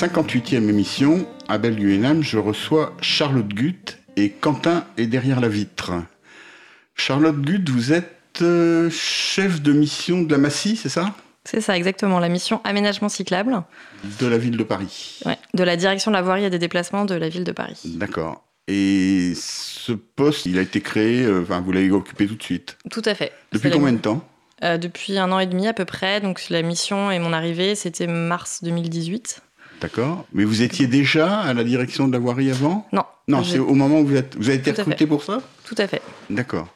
Libre, la 58e émission, à Belle je reçois Charlotte Gutt et Quentin est derrière la vitre. Charlotte Gutt, vous êtes euh, chef de mission de la Massy, c'est ça? C'est ça, exactement, la mission aménagement cyclable. De la ville de Paris. Ouais, de la direction de la voirie et des déplacements de la ville de Paris. D'accord. Et ce poste, il a été créé, euh, enfin, vous l'avez occupé tout de suite? Tout à fait. Depuis combien de temps? Euh, Depuis un an et demi à peu près. Donc la mission et mon arrivée, c'était mars 2018. D'accord. Mais vous étiez déjà à la direction de la voirie avant Non. Non, c'est au moment où vous, êtes, vous avez été recruté pour ça Tout à fait. D'accord.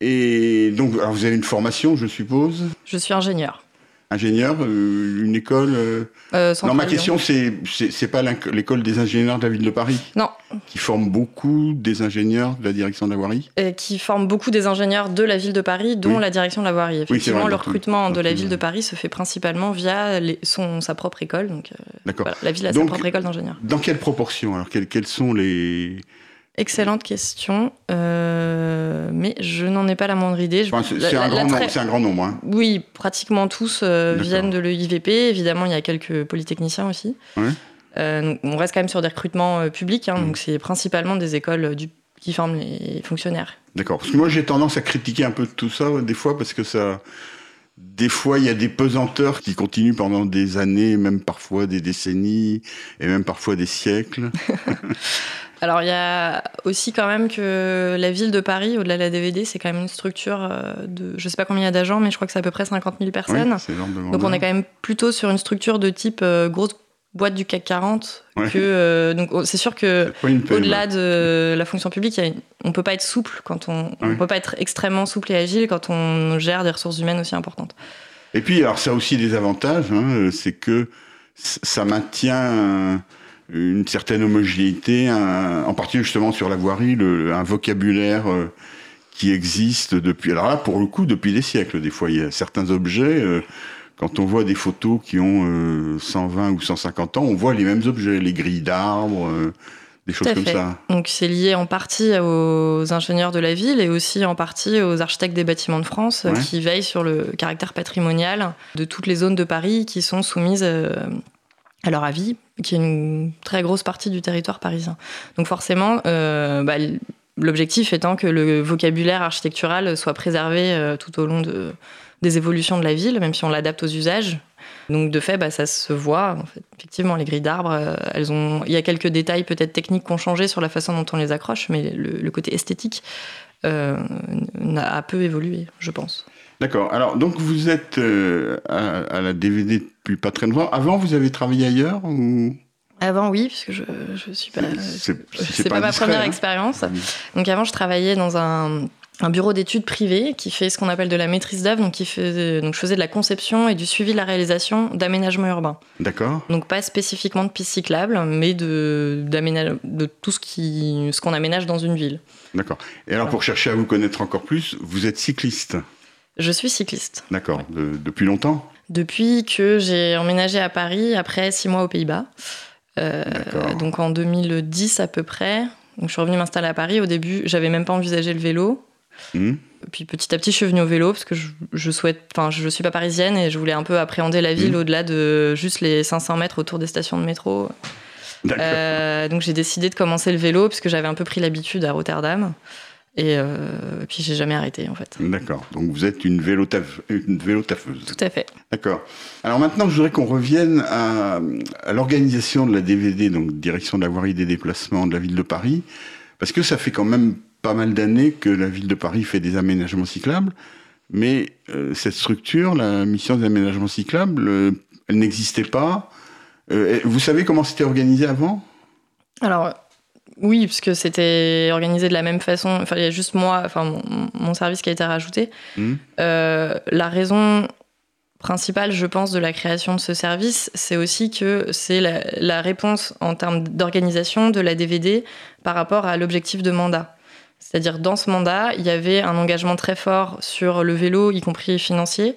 Et donc, alors vous avez une formation, je suppose Je suis ingénieur ingénieur, euh, une école euh, euh Non, ma question, c'est c'est pas l'école des ingénieurs de la ville de Paris Non. Qui forme beaucoup des ingénieurs de la direction de la voirie Et Qui forme beaucoup des ingénieurs de la ville de Paris, dont la direction de la voirie. Effectivement, le recrutement de la ville de Paris se fait principalement via son, sa propre école. Donc, euh, D'accord. la ville a sa propre école d'ingénieurs. Dans quelle proportion? Alors, quels, quels sont les Excellente question, euh, mais je n'en ai pas la moindre idée. c'est un, un, grand nombre. Hein. Oui, pratiquement tous euh, viennent de l'EIVP. Évidemment, il y a quelques polytechniciens aussi. Euh, on reste quand même sur des recrutements publics, hein, mm. donc c'est principalement des écoles du, qui forment les fonctionnaires. D'accord. Parce que moi, j'ai tendance à critiquer un peu tout ça des fois parce que ça. Des fois, il y a des pesanteurs qui continuent pendant des années, même parfois des décennies, et même parfois des siècles. Alors il y a aussi quand même que la ville de Paris, au-delà de la DVD, c'est quand même une structure euh, de, je sais pas combien il y a d'agents, mais je crois que c'est à peu près 50 000 personnes. donc on est quand même plutôt sur une structure de type euh, grosse boîte du CAC 40. Que, euh, donc c'est sûr que au-delà de la fonction publique, on peut pas être souple quand on, on peut pas être extrêmement souple et agile quand on gère des ressources humaines aussi importantes. Et puis alors ça a aussi des avantages, hein, c'est que ça maintient une certaine homogénéité, en partie justement sur la voirie, un vocabulaire euh, qui existe depuis. Alors là, pour le coup, depuis des siècles. Des fois, il y a certains objets. Euh, quand on voit des photos qui ont 120 euh, ou 150 ans, on voit les mêmes objets, les grilles d'arbres, des choses comme ça. Donc c'est lié en partie aux ingénieurs de la ville et aussi en partie aux architectes des bâtiments de France qui veillent sur le caractère patrimonial de toutes les zones de Paris qui sont soumises à leur avis, qui est une très grosse partie du territoire parisien. Donc forcément, euh, bah, l'objectif étant que le vocabulaire architectural soit préservé euh, tout au long de, des évolutions de la ville, même si on l'adapte aux usages. Donc de fait, bah, ça se voit. Effectivement, les grilles d'arbres, euh. Il y a quelques détails peut-être techniques qui ont changé sur la façon dont on les accroche, mais le, côté esthétique a peu évolué, je pense. D'accord. Alors, donc vous êtes à, la DVD depuis pas très longtemps. Avant, vous avez travaillé ailleurs ou? Avant, oui, puisque je, je suis pas. C'est pas, ma première hein. expérience. Donc avant, je travaillais dans un, bureau d'études privé qui fait ce qu'on appelle de la maîtrise d'œuvre, donc qui fait, donc je faisais de la conception et du suivi de la réalisation d'aménagement urbain. D'accord. Donc pas spécifiquement de pistes cyclables, mais de de tout ce qui ce qu'on aménage dans une ville. D'accord. Et alors pour chercher à vous connaître encore plus, vous êtes cycliste. Je suis cycliste. D'accord. depuis longtemps? Depuis que j'ai emménagé à Paris après six mois aux Pays-Bas. Euh, donc en 2010 à peu près. Donc je suis revenue m'installer à Paris. Au début, j'avais même pas envisagé le vélo. Hmm. Puis petit à petit, je suis venue au vélo parce que je, souhaite, enfin, je suis pas parisienne et je voulais un peu appréhender la ville hmm. au-delà de juste les 500 mètres autour des stations de métro. Euh, donc j'ai décidé de commencer le vélo parce que j'avais un peu pris l'habitude à Rotterdam. Et euh, puis j'ai jamais arrêté en fait. D'accord. Donc vous êtes une, vélotaf une vélotafeuse. Tout à fait. D'accord. Alors maintenant, je voudrais qu'on revienne à, l'organisation de la DVD, donc direction de la voirie des déplacements de la ville de Paris, parce que ça fait quand même pas mal d'années que la ville de Paris fait des aménagements cyclables, mais euh, cette structure, la mission des aménagements cyclables, euh, elle n'existait pas. Euh, vous savez comment c'était organisé avant? Alors oui, parce que c'était organisé de la même façon. Enfin, il y a juste moi, enfin mon, service qui a été rajouté. Hmm. Euh, la raison principale, je pense, de la création de ce service, c'est aussi que c'est la, réponse en termes d'organisation de la DVD par rapport à l'objectif de mandat. C'est-à-dire, dans ce mandat, il y avait un engagement très fort sur le vélo, y compris financier,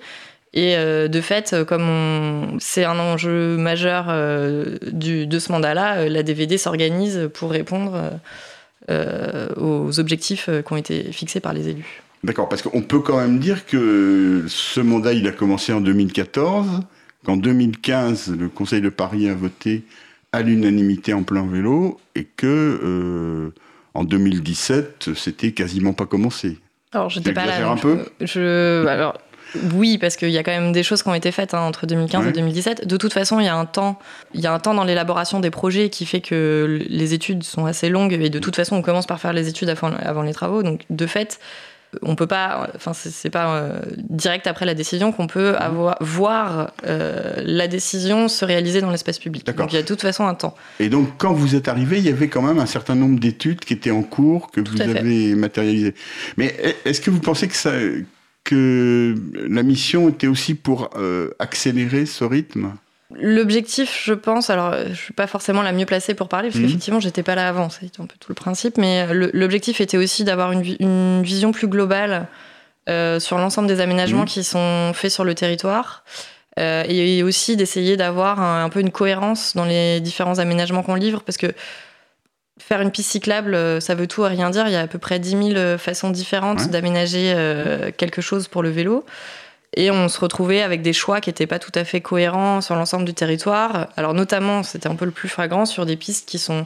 et euh, de fait, euh, comme c'est un enjeu majeur euh, du, de ce mandat-là, la DVD s'organise pour répondre aux objectifs qui ont été fixés par les élus. D'accord, parce qu'on peut quand même dire que ce mandat, il a commencé en 2014, qu'en 2015, le Conseil de Paris a voté à l'unanimité en plein vélo et que euh, en 2017, c'était quasiment pas commencé. Alors, j'étais pas là. un peu? je, alors, oui, parce qu'il y a quand même des choses qui ont été faites hein, entre 2015 et 2017. De toute façon, il y a un temps, il y a un temps dans l'élaboration des projets qui fait que les études sont assez longues et de toute façon, on commence par faire les études avant, avant les travaux. Donc, de fait, on peut pas, enfin c'est pas euh, direct après la décision qu'on peut mhm. avoir, voir euh, la décision se réaliser dans l'espace public. Donc il y a de toute façon un temps. Et donc quand vous êtes arrivé, il y avait quand même un certain nombre d'études qui étaient en cours que vous avez matérialisées. Mais est-ce que vous pensez que ça, que la mission était aussi pour euh, accélérer ce rythme L'objectif, je pense, alors je suis pas forcément la mieux placée pour parler, parce mhm. qu'effectivement, j'étais pas là avant, c'est un peu tout le principe, mais l'objectif était aussi d'avoir une, vision plus globale euh, sur l'ensemble des aménagements mhm. qui sont faits sur le territoire, euh, et aussi d'essayer d'avoir un, peu une cohérence dans les différents aménagements qu'on livre, parce que faire une piste cyclable, euh, ça veut tout et rien dire. Il y a à peu près 10 000 façons différentes d'aménager quelque chose pour le vélo. Et on se retrouvait avec des choix qui n'étaient pas tout à fait cohérents sur l'ensemble du territoire. Alors notamment, c'était un peu le plus flagrant sur des pistes qui sont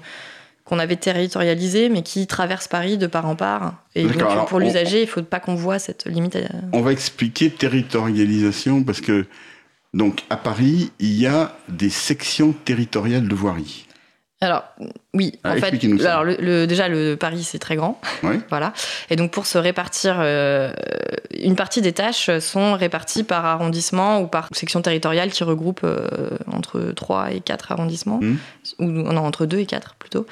qu'on avait territorialisées, mais qui traversent Paris de part en part. Et donc, pour l'usager, il ne faut pas qu'on voit cette limite. On va expliquer territorialisation parce que donc à Paris, il y a des sections territoriales de voirie. Alors, oui, ah, en fait, alors le, déjà, le Paris, c'est très grand. voilà. Et donc, pour se répartir, euh, une partie des tâches sont réparties par arrondissement ou par section territoriale qui regroupe euh, entre 3 et 4 arrondissements, mmh. ou non, entre 2 et 4 plutôt.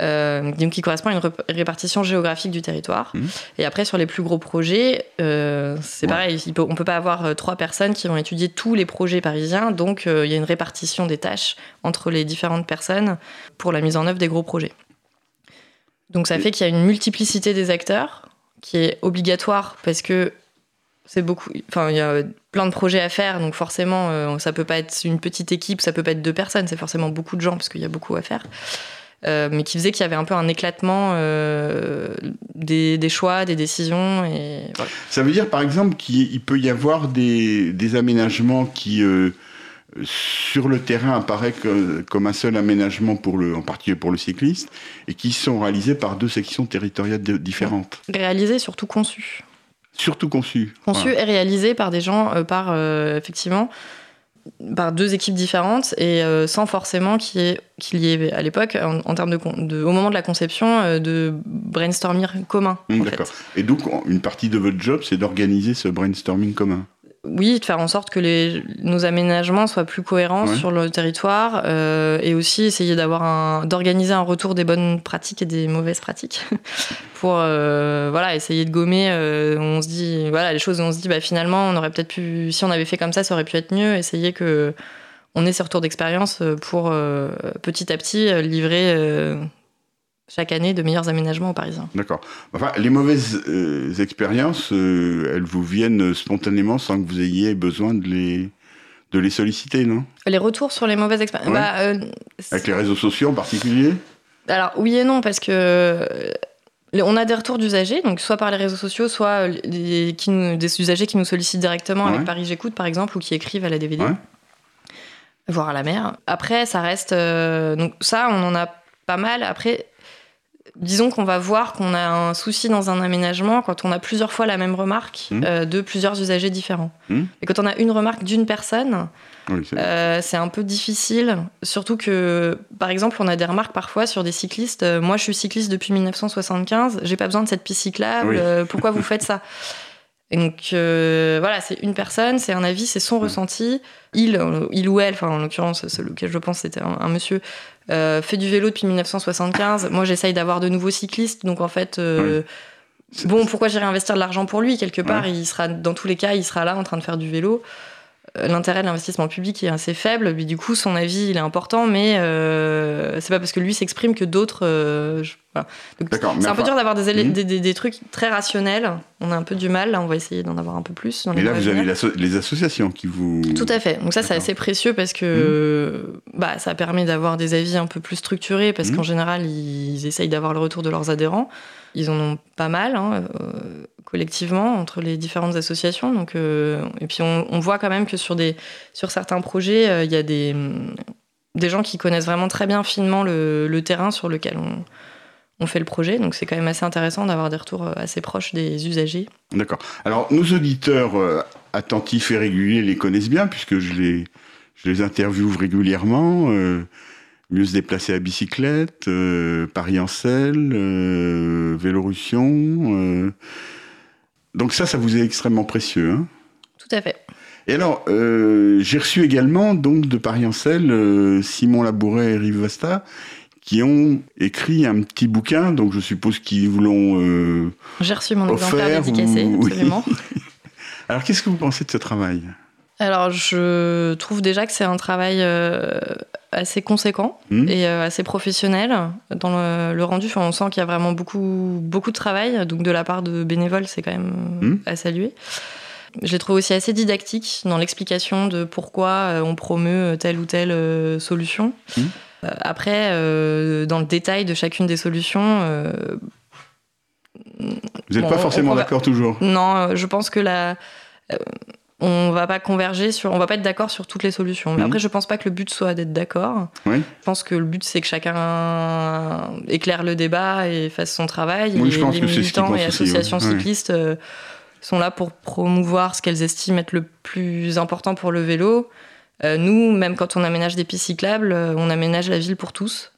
Euh, donc qui correspond à une répartition géographique du territoire. Mmh. Et après, sur les plus gros projets, euh, c'est pareil, on ne peut pas avoir euh, trois personnes qui vont étudier tous les projets parisiens, donc il y a une répartition des tâches entre les différentes personnes pour la mise en œuvre des gros projets. Donc ça fait qu'il y a une multiplicité des acteurs qui est obligatoire parce que c'est beaucoup. Enfin, il y a plein de projets à faire, donc forcément, ça peut pas être une petite équipe, ça peut pas être deux personnes, c'est forcément beaucoup de gens parce qu'il y a beaucoup à faire. Euh, mais qui faisait qu'il y avait un peu un éclatement euh, des, des, choix, des décisions. Et, Ça veut dire par exemple qu'il peut y avoir des, des aménagements qui, euh, sur le terrain, apparaissent comme un seul aménagement, pour le, en particulier pour le cycliste, et qui sont réalisés par deux sections territoriales différentes. Réalisés, surtout conçus. Surtout conçus. Conçus et réalisés par des gens, par effectivement par deux équipes différentes et euh, sans forcément qu'il y, y, ait à l'époque, en, termes de, au moment de la conception, euh, de brainstorming commun. Mmh, d'accord. Et donc, une partie de votre job, c'est d'organiser ce brainstorming commun oui, de faire en sorte que les, nos aménagements soient plus cohérents sur le territoire euh, et aussi essayer d'avoir un, d'organiser un retour des bonnes pratiques et des mauvaises pratiques pour euh, voilà essayer de gommer. Euh, on se dit voilà les choses où on se dit bah finalement on aurait peut-être pu si on avait fait comme ça ça aurait pu être mieux. Essayer que on ait ces retours d'expérience pour petit à petit livrer chaque année de meilleurs aménagements aux Parisiens. D'accord. Enfin, les mauvaises euh, expériences, euh, elles vous viennent spontanément sans que vous ayez besoin de les, de les solliciter, non? Les retours sur les mauvaises expériences bah, euh, Avec les réseaux sociaux en particulier? Alors, oui et non, parce que. On a des retours d'usagers, donc soit par les réseaux sociaux, soit des, qui des usagers qui nous sollicitent directement avec Paris J'écoute, par exemple, ou qui écrivent à la DVD, voire à la mer. Après, ça reste. donc, ça, on en a pas mal. Après, disons qu'on va voir qu'on a un souci dans un aménagement quand on a plusieurs fois la même remarque mmh. euh, de plusieurs usagers différents. Mmh. Et quand on a une remarque d'une personne, euh, c'est un peu difficile. Surtout que, par exemple, on a des remarques parfois sur des cyclistes. Euh, moi, je suis cycliste depuis 1975, j'ai pas besoin de cette piste cyclable, pourquoi vous faites ça? donc voilà, c'est une personne, c'est un avis, c'est son mmh. ressenti. Il, il ou elle, enfin en l'occurrence, celui auquel je pense c'était un, monsieur, euh, fait du vélo depuis 1975. Moi, j'essaye d'avoir de nouveaux cyclistes. Donc, en fait, euh, bon, pourquoi j'irai investir de l'argent pour lui? Quelque part, il sera, dans tous les cas, il sera là en train de faire du vélo. Euh, l'intérêt de l'investissement public est assez faible. Mais du coup, son avis, il est important, mais euh, c'est pas parce que lui s'exprime que d'autres. Euh, C'est un peu dur d'avoir hmm. des, des, trucs très rationnels. On a un peu du mal. Là, on va essayer d'en avoir un peu plus. mais là, vous avez les associations qui vous. Tout à fait. Donc ça, c'est assez précieux parce que hmm. bah, ça permet d'avoir des avis un peu plus structurés parce hmm. qu'en général, ils essayent d'avoir le retour de leurs adhérents. Ils en ont pas mal, hein, collectivement, entre les différentes associations. Donc, et puis on, voit quand même que sur, des, sur certains projets, il y a des, des gens qui connaissent vraiment très bien finement le, le terrain sur lequel on, on fait le projet. Donc c'est quand même assez intéressant d'avoir des retours assez proches des usagers. D'accord. Alors nos auditeurs attentifs et réguliers les connaissent bien puisque je les, je les interviewe régulièrement. Euh, mieux se déplacer à bicyclette, euh, Paris en selle, euh, Vélorussion. Donc ça, ça vous est extrêmement précieux. Hein Tout à fait. Et alors, j'ai reçu également donc de Paris en selle Simon Labouret et Rive Vasta qui ont écrit un petit bouquin, donc je suppose qu'ils vous l'ont J'ai reçu mon exemplaire dédicacé, absolument. Alors, qu'est-ce que vous pensez de ce travail? Alors, je trouve déjà que c'est un travail euh, assez conséquent hmm. et euh, assez professionnel. Dans le, rendu, on sent qu'il y a vraiment beaucoup, beaucoup de travail. Donc, de la part de bénévoles, c'est quand même hmm. à saluer. Je les trouve aussi assez didactique dans l'explication de pourquoi euh, on promeut telle ou telle solution. Hmm. Après, dans le détail de chacune des solutions, vous n'êtes pas forcément d'accord toujours Non, je pense que la. Euh, on va pas converger sur, on va pas être d'accord sur toutes les solutions. Mais mhm. après, je pense pas que le but soit d'être d'accord. Je pense que le but c'est que chacun éclaire le débat et fasse son travail. Oui, et je pense les militants et associations cyclistes euh, sont là pour promouvoir ce qu'elles estiment être le plus important pour le vélo. nous, même quand on aménage des pistes cyclables, on aménage la ville pour tous.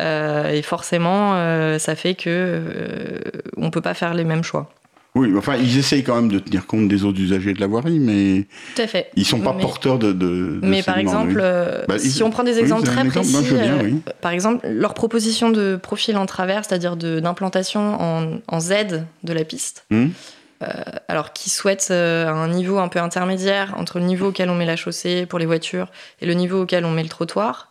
Euh, et forcément, euh, ça fait que euh, on peut pas faire les mêmes choix. Oui, enfin, ils essayent quand même de tenir compte des autres usagers de la voirie, mais Tout à fait. ils sont pas porteurs de. de, mais par exemple, bah, si on prend des exemples très précis, par exemple, leur proposition de profil en travers, c'est-à-dire d'implantation en, en, Z de la piste. Hum. alors qui souhaitent un niveau un peu intermédiaire entre le niveau auquel on met la chaussée pour les voitures et le niveau auquel on met le trottoir.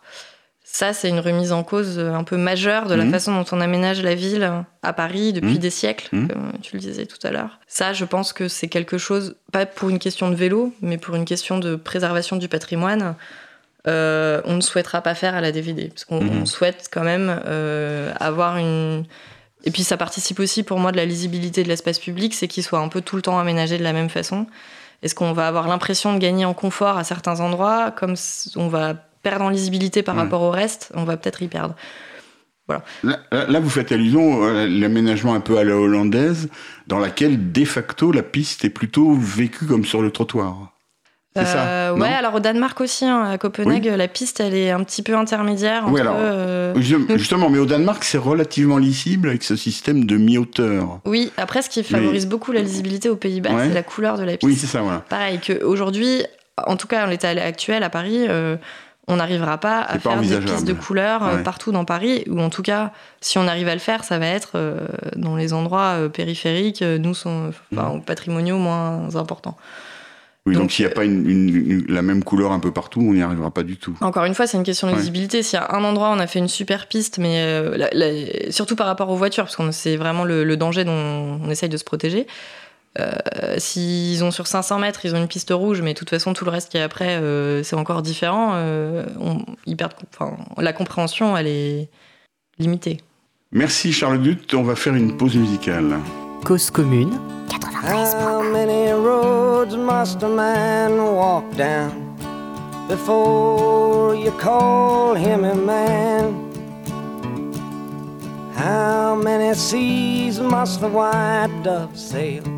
Ça, c'est une remise en cause un peu majeure de la mmh. façon dont on aménage la ville à Paris depuis mmh. des siècles, mmh. comme tu le disais tout à l'heure. Ça, je pense que c'est quelque chose, pas pour une question de vélo, mais pour une question de préservation du patrimoine. Euh, on ne souhaitera pas faire à la DVD, parce qu'on souhaite quand même euh, avoir une... Et puis ça participe aussi pour moi de la lisibilité de l'espace public, c'est qu'il soit un peu tout le temps aménagé de la même façon. Est-ce qu'on va avoir l'impression de gagner en confort à certains endroits, comme on va perdre en lisibilité par rapport au reste, on va peut-être y perdre. Voilà. Là, vous faites allusion à l'aménagement un peu à la hollandaise, dans laquelle, de facto, la piste est plutôt vécue comme sur le trottoir. C'est ça euh, Ouais, alors au Danemark aussi, hein, à Copenhague, la piste, elle est un petit peu intermédiaire. Entre, oui, alors, euh, justement, mais au Danemark, c'est relativement lisible avec ce système de mi-hauteur. Oui, après, ce qui favorise beaucoup la lisibilité aux Pays-Bas, c'est la couleur de la piste. Oui, c'est ça, voilà. Pareil qu'aujourd'hui, en tout cas, en l'état actuel à Paris, euh, on n'arrivera pas à faire des pistes de couleurs euh, partout dans Paris, ou en tout cas, si on arrive à le faire, ça va être euh, dans les endroits euh, périphériques, nous, sont, enfin, mmh. patrimoniaux moins importants. Oui, donc, s'il n'y a pas une, la même couleur un peu partout, on n'y arrivera pas du tout. Encore une fois, c'est une question de visibilité. S'il y a un endroit, on a fait une super piste, mais surtout par rapport aux voitures, parce que c'est vraiment le, danger dont on essaye de se protéger. Euh, s'ils ont sur 500 mètres, ils ont une piste rouge, mais de toute façon, tout le reste qui est après, euh, c'est encore différent. Euh, ils perdent, la compréhension, elle est limitée. Merci Charles Dutte. On va faire une pause musicale. Cause commune. 93. How many roads must a man walk down before you call him a man? How many seas must the white dove sail?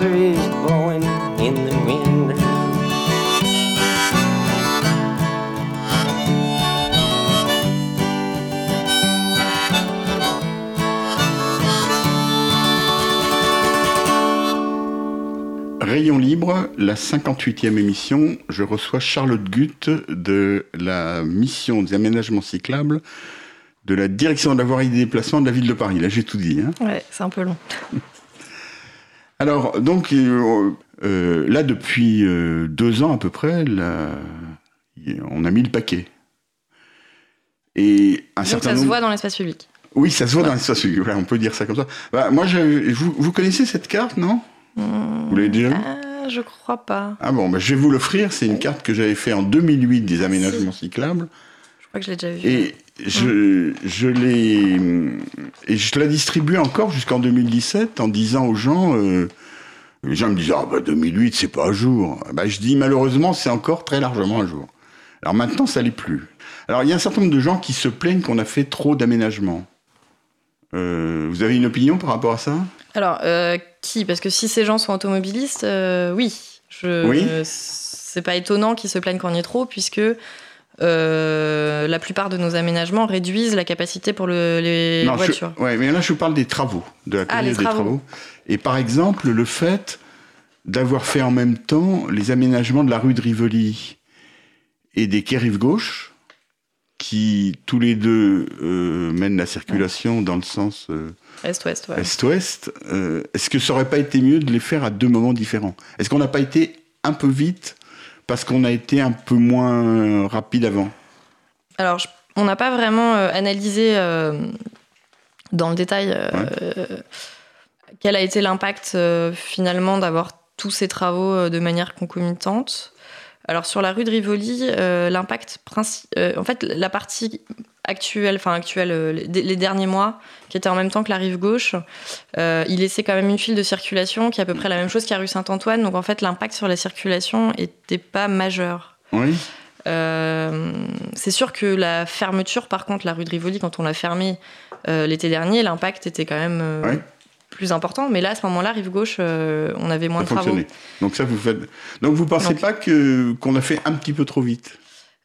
answer is blowing in the wind. Rayon libre, la 58e émission, je reçois Charlotte Gutt de la mission des aménagements cyclables de la direction de la voirie des déplacements de la ville de Paris. Là, j'ai tout dit. Hein. Ouais, c'est un peu long. Alors, donc, euh, euh, là, depuis euh, deux ans à peu près, là, on a mis le paquet. Et un Donc certain ça se voit dans l'espace public. Oui, ça se voit dans l'espace public. On peut dire ça comme ça. Bah, moi, je- vous, vous connaissez cette carte, non? Vous l'avez déjà vue? Ah, je crois pas. Ah bon, bah, je vais vous l'offrir. C'est une carte que j'avais fait en 2008 des aménagements cyclables. Je crois que je l'ai déjà vu. Et je, je l'ai et je la distribuais encore jusqu'en 2017 en disant aux gens, euh, les gens me disaient ah bah 2008 c'est pas à jour. Bah je dis malheureusement c'est encore très largement à jour. Alors maintenant ça l'est plus. Alors il y a un certain nombre de gens qui se plaignent qu'on a fait trop d'aménagements. Euh, vous avez une opinion par rapport à ça? Alors, euh, qui? Parce que si ces gens sont automobilistes, euh, oui. Je, Oui. c'est pas étonnant qu'ils se plaignent qu'on y ait trop, puisque la plupart de nos aménagements réduisent la capacité pour le- les Non, voitures. ouais, mais là je vous parle des travaux, de la Ah, période les des travaux. Et par exemple, le fait d'avoir fait en même temps les aménagements de la rue de Rivoli et des quais rive gauche, qui tous les deux euh, mènent la circulation dans le sens euh, Est-ouest, ouais. est-ouest, euh, est-ce que ça aurait pas été mieux de les faire à deux moments différents? Est-ce qu'on n'a pas été un peu vite parce qu'on a été un peu moins rapide avant Alors, je- on n'a pas vraiment euh, analysé euh, dans le détail euh, quel a été l'impact euh, finalement d'avoir tous ces travaux euh, de manière concomitante. Alors, sur la rue de Rivoli, euh, l'impact principal. en fait, la partie actuelle, enfin actuelle, euh, les, les derniers mois, qui était en même temps que la rive gauche, euh, il laissait quand même une file de circulation qui est à peu près la même chose qu'à rue Saint-Antoine. Donc, en fait, l'impact sur la circulation était pas majeur. Oui. Euh, c'est sûr que la fermeture, par contre, la rue de Rivoli, quand on l'a fermée euh, l'été dernier, l'impact était quand même euh, Ouais. Plus important. Mais là, à ce moment-là, rive gauche, euh, on avait moins Ça de travaux. fonctionnait. Donc ça vous faites. Donc vous pensez Donc- pas que qu'on a fait un petit peu trop vite?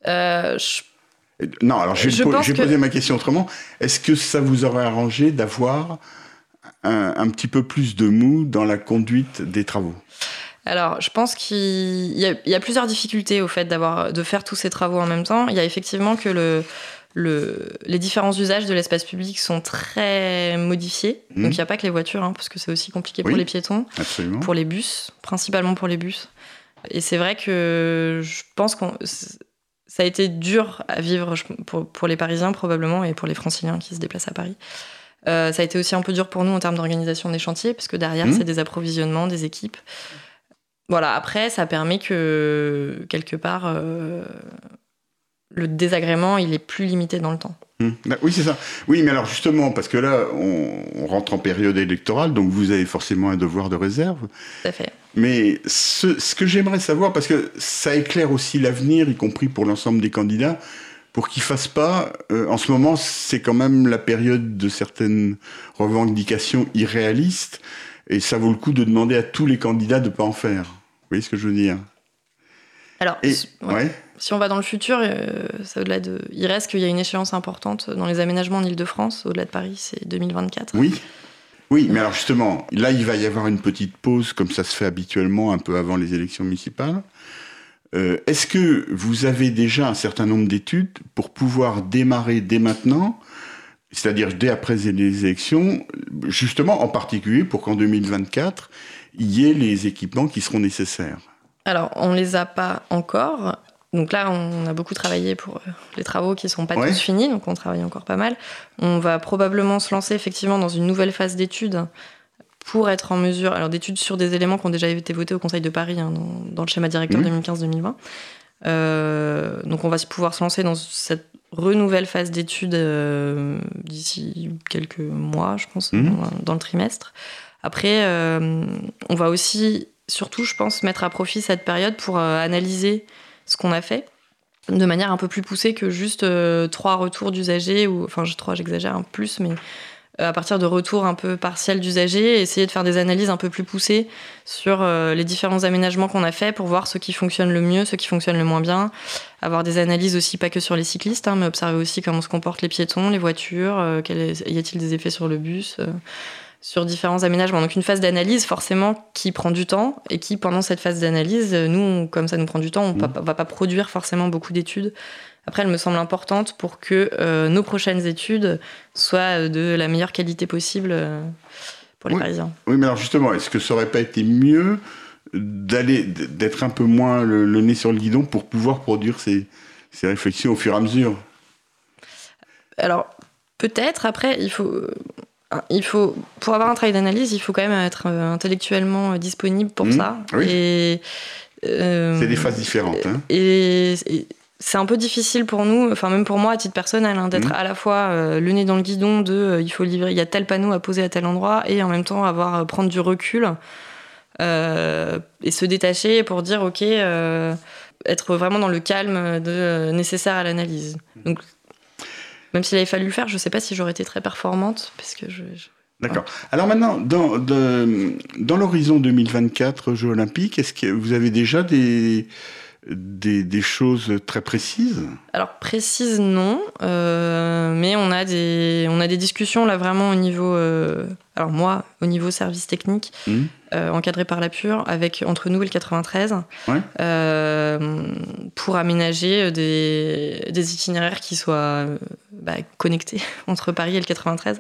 Euh, je- Non, alors je Je po- pense je vais que- poser ma question autrement. Est-ce que ça vous aurait arrangé d'avoir un, un petit peu plus de mou dans la conduite des travaux? Alors, je pense qu'il y, y a plusieurs difficultés au fait d'avoir de faire tous ces travaux en même temps. Il y a effectivement que le, le, les différents usages de l'espace public sont très modifiés. Mhm. Donc, il n'y a pas que les voitures, hein, parce que c'est aussi compliqué Oui. pour les piétons. Absolument. pour les bus, principalement pour les bus. Et c'est vrai que je pense que ça a été dur à vivre pour les Parisiens probablement et pour les Franciliens qui se déplacent à Paris. Euh, ça a été aussi un peu dur pour nous en termes d'organisation des chantiers, parce que derrière, Mhm. c'est des approvisionnements, des équipes. Voilà, après, ça permet que, quelque part, euh, le désagrément, il est plus limité dans le temps. Hum. Bah, Oui, c'est ça. Oui, mais alors justement, parce que là, on, on rentre en période électorale, donc vous avez forcément un devoir de réserve. Tout à fait. Mais ce, ce que j'aimerais savoir, parce que ça éclaire aussi l'avenir, y compris pour l'ensemble des candidats, pour qu'ils fassent pas. euh, en ce moment, c'est quand même la période de certaines revendications irréalistes, et ça vaut le coup de demander à tous les candidats de pas en faire. Vous voyez ce que je veux dire? Alors, Et ouais. ouais. Si on va dans le futur, au-delà de, il reste qu'il y a une échéance importante dans les aménagements en Ile-de-France. Au-delà de Paris, c'est 2024. Oui. Oui, mais alors justement, là, il va y avoir une petite pause, comme ça se fait habituellement un peu avant les élections municipales. Euh, est-ce que vous avez déjà un certain nombre d'études pour pouvoir démarrer dès maintenant, c'est-à-dire dès après les élections, justement en particulier pour qu'en 2024, il y ait les équipements qui seront nécessaires? Alors, on ne les a pas encore. Donc là, on a beaucoup travaillé pour euh, les travaux qui ne sont pas tous finis, donc on travaille encore pas mal. On va probablement se lancer effectivement dans une nouvelle phase d'études pour être en mesure, alors d'études sur des éléments qui ont déjà été votés au Conseil de Paris hein, dans, le schéma directeur 2015-2020. Euh, donc on va pouvoir se lancer dans cette renouvelle phase d'études euh, d'ici quelques mois, je pense, mmh. dans, le trimestre. Après, euh, on va aussi, surtout, je pense, mettre à profit cette période pour analyser ce qu'on a fait de manière un peu plus poussée que juste trois retours d'usagers, ou enfin trois j'exagère un plus, mais euh, à partir de retours un peu partiels d'usagers, essayer de faire des analyses un peu plus poussées sur euh, les différents aménagements qu'on a fait pour voir ce qui fonctionne le mieux, ce qui fonctionne le moins bien. Avoir des analyses aussi, pas que sur les cyclistes, hein, mais observer aussi comment se comportent les piétons, les voitures, euh, y a-t-il des effets sur le bus sur différents aménagements. Donc une phase d'analyse forcément qui prend du temps et qui pendant cette phase d'analyse, nous, comme ça nous prend du temps, on ne mmh. va pas produire forcément beaucoup d'études après, elle me semble importante pour que euh, nos prochaines études soient de la meilleure qualité possible euh, pour les Parisiens. Oui, mais alors justement, est-ce que ça aurait pas été mieux d'aller d'être un peu moins le, nez sur le guidon pour pouvoir produire ces, ces réflexions au fur et à mesure? Alors, peut-être. Après, il faut euh, il faut, pour avoir un travail d'analyse, il faut quand même être intellectuellement disponible pour mmh. ça. Oui. Et c'est des phases différentes. Hein. et, c'est un peu difficile pour nous, enfin même pour moi à titre personnel, hein, d'être mmh. à la fois euh, le nez dans le guidon de euh, il faut livrer, il y a tel panneau à poser à tel endroit, et en même temps avoir euh, prendre du recul et se détacher pour dire ok, être vraiment dans le calme de, nécessaire à l'analyse. Donc même s'il avait fallu le faire, je ne sais pas si j'aurais été très performante parce que je, D'accord. Alors maintenant, dans, dans l'horizon 2024 Jeux Olympiques, est-ce que vous avez déjà des des, choses très précises? Alors précises non, euh, mais on a des on a des discussions là vraiment au niveau euh, alors moi au niveau service technique mmh. euh, encadré par la Pure avec entre nous et le 93 pour aménager des, des, itinéraires qui soient bah, connectés entre Paris et le 93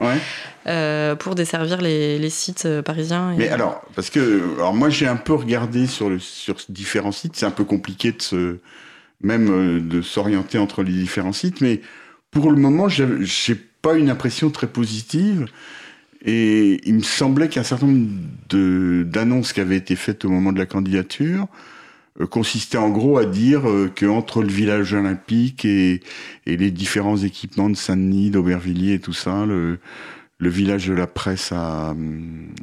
pour desservir les, les sites parisiens. Mais alors parce que alors moi j'ai un peu regardé sur le sur différents sites c'est un peu compliqué même euh, de s'orienter entre les différents sites. Mais pour le moment, j'ai pas une impression très positive. Et il me semblait qu'un certain nombre d'annonces qui avaient été faites au moment de la candidature euh, consistaient en gros à dire euh, qu'entre le village olympique et, les différents équipements de Saint-Denis, d'Aubervilliers et tout ça, le, village de la presse à,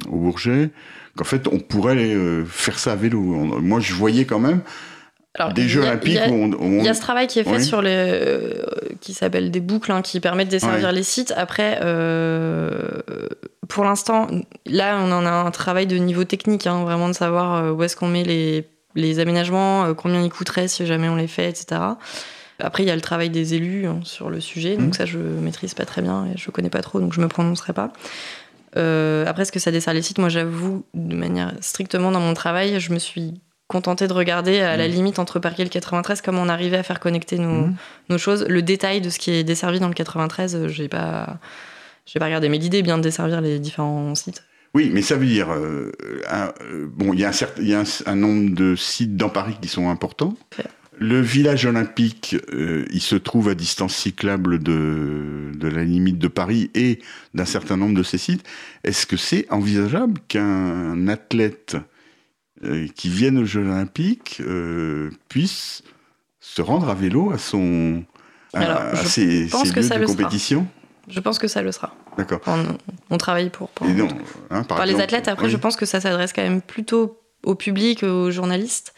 au Bourget, qu'en fait on pourrait faire ça à vélo. Moi je voyais quand même des Jeux Olympiques Il y a ce travail qui est fait sur les. Euh, qui s'appelle des boucles, hein, qui permettent de desservir les sites. Après, euh, pour l'instant, là, on en a un travail de niveau technique, hein, vraiment de savoir euh, où est-ce qu'on met les, les aménagements, combien ils coûteraient si jamais on les fait, etc. Après, il y a le travail des élus hein, sur le sujet, donc mmh. ça, je maîtrise pas très bien et je connais pas trop, donc je me prononcerai pas. après, est-ce que ça dessert les sites? Moi, j'avoue, de manière strictement dans mon travail, je me suis contenté de regarder à la mmh. limite entre Paris et le 93 comment on arrivait à faire connecter nos, mmh. nos choses. Le détail de ce qui est desservi dans le 93, euh, j'ai pas, j'ai pas regardé. Mais l'idée est bien de desservir les différents sites. Oui, mais ça veut dire, euh, euh, bon, il y a, un, y a un, nombre de sites dans Paris qui sont importants. Le village olympique, il se trouve à distance cyclable de, de la limite de Paris et d'un certain nombre de ces sites. Est-ce que c'est envisageable qu'un athlète euh, qui viennent aux Jeux Olympiques euh, puissent se rendre à vélo à son à, ses, lieux de compétition? Je pense que ça le sera. D'accord. On, travaille pour. pour, hein, par, les athlètes, après, je pense que ça s'adresse quand même plutôt au public, aux journalistes.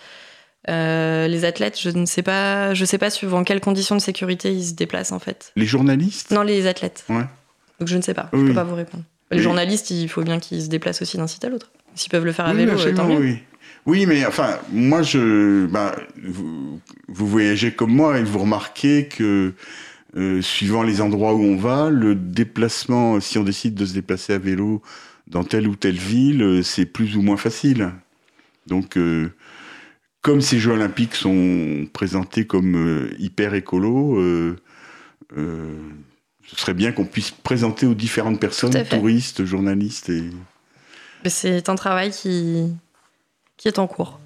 Euh, les athlètes, je ne sais pas, je sais pas suivant quelles conditions de sécurité ils se déplacent en fait. Les journalistes? Non, les athlètes. Ouais. Donc je ne sais pas, je ne peux pas vous répondre. Les journalistes, il faut bien qu'ils se déplacent aussi d'un site à l'autre. S'ils peuvent le faire à vélo, tant mieux. Oui. Oui, mais enfin, moi, je, bah, vous, voyagez comme moi et vous remarquez que euh, suivant les endroits où on va, le déplacement, si on décide de se déplacer à vélo dans telle ou telle ville, euh, c'est plus ou moins facile. Donc, euh, comme ces Jeux olympiques sont présentés comme hyper écolo, ce serait bien qu'on puisse présenter aux différentes personnes, touristes, journalistes et... C'est un travail qui, qui est en cours.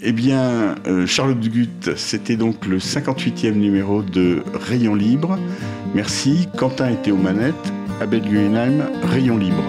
Eh bien, euh, Charlotte Dugut, c'était donc le 58e numéro de Rayon Libre. Merci. Quentin était aux manettes. Abel Guggenheim, Rayon Libre.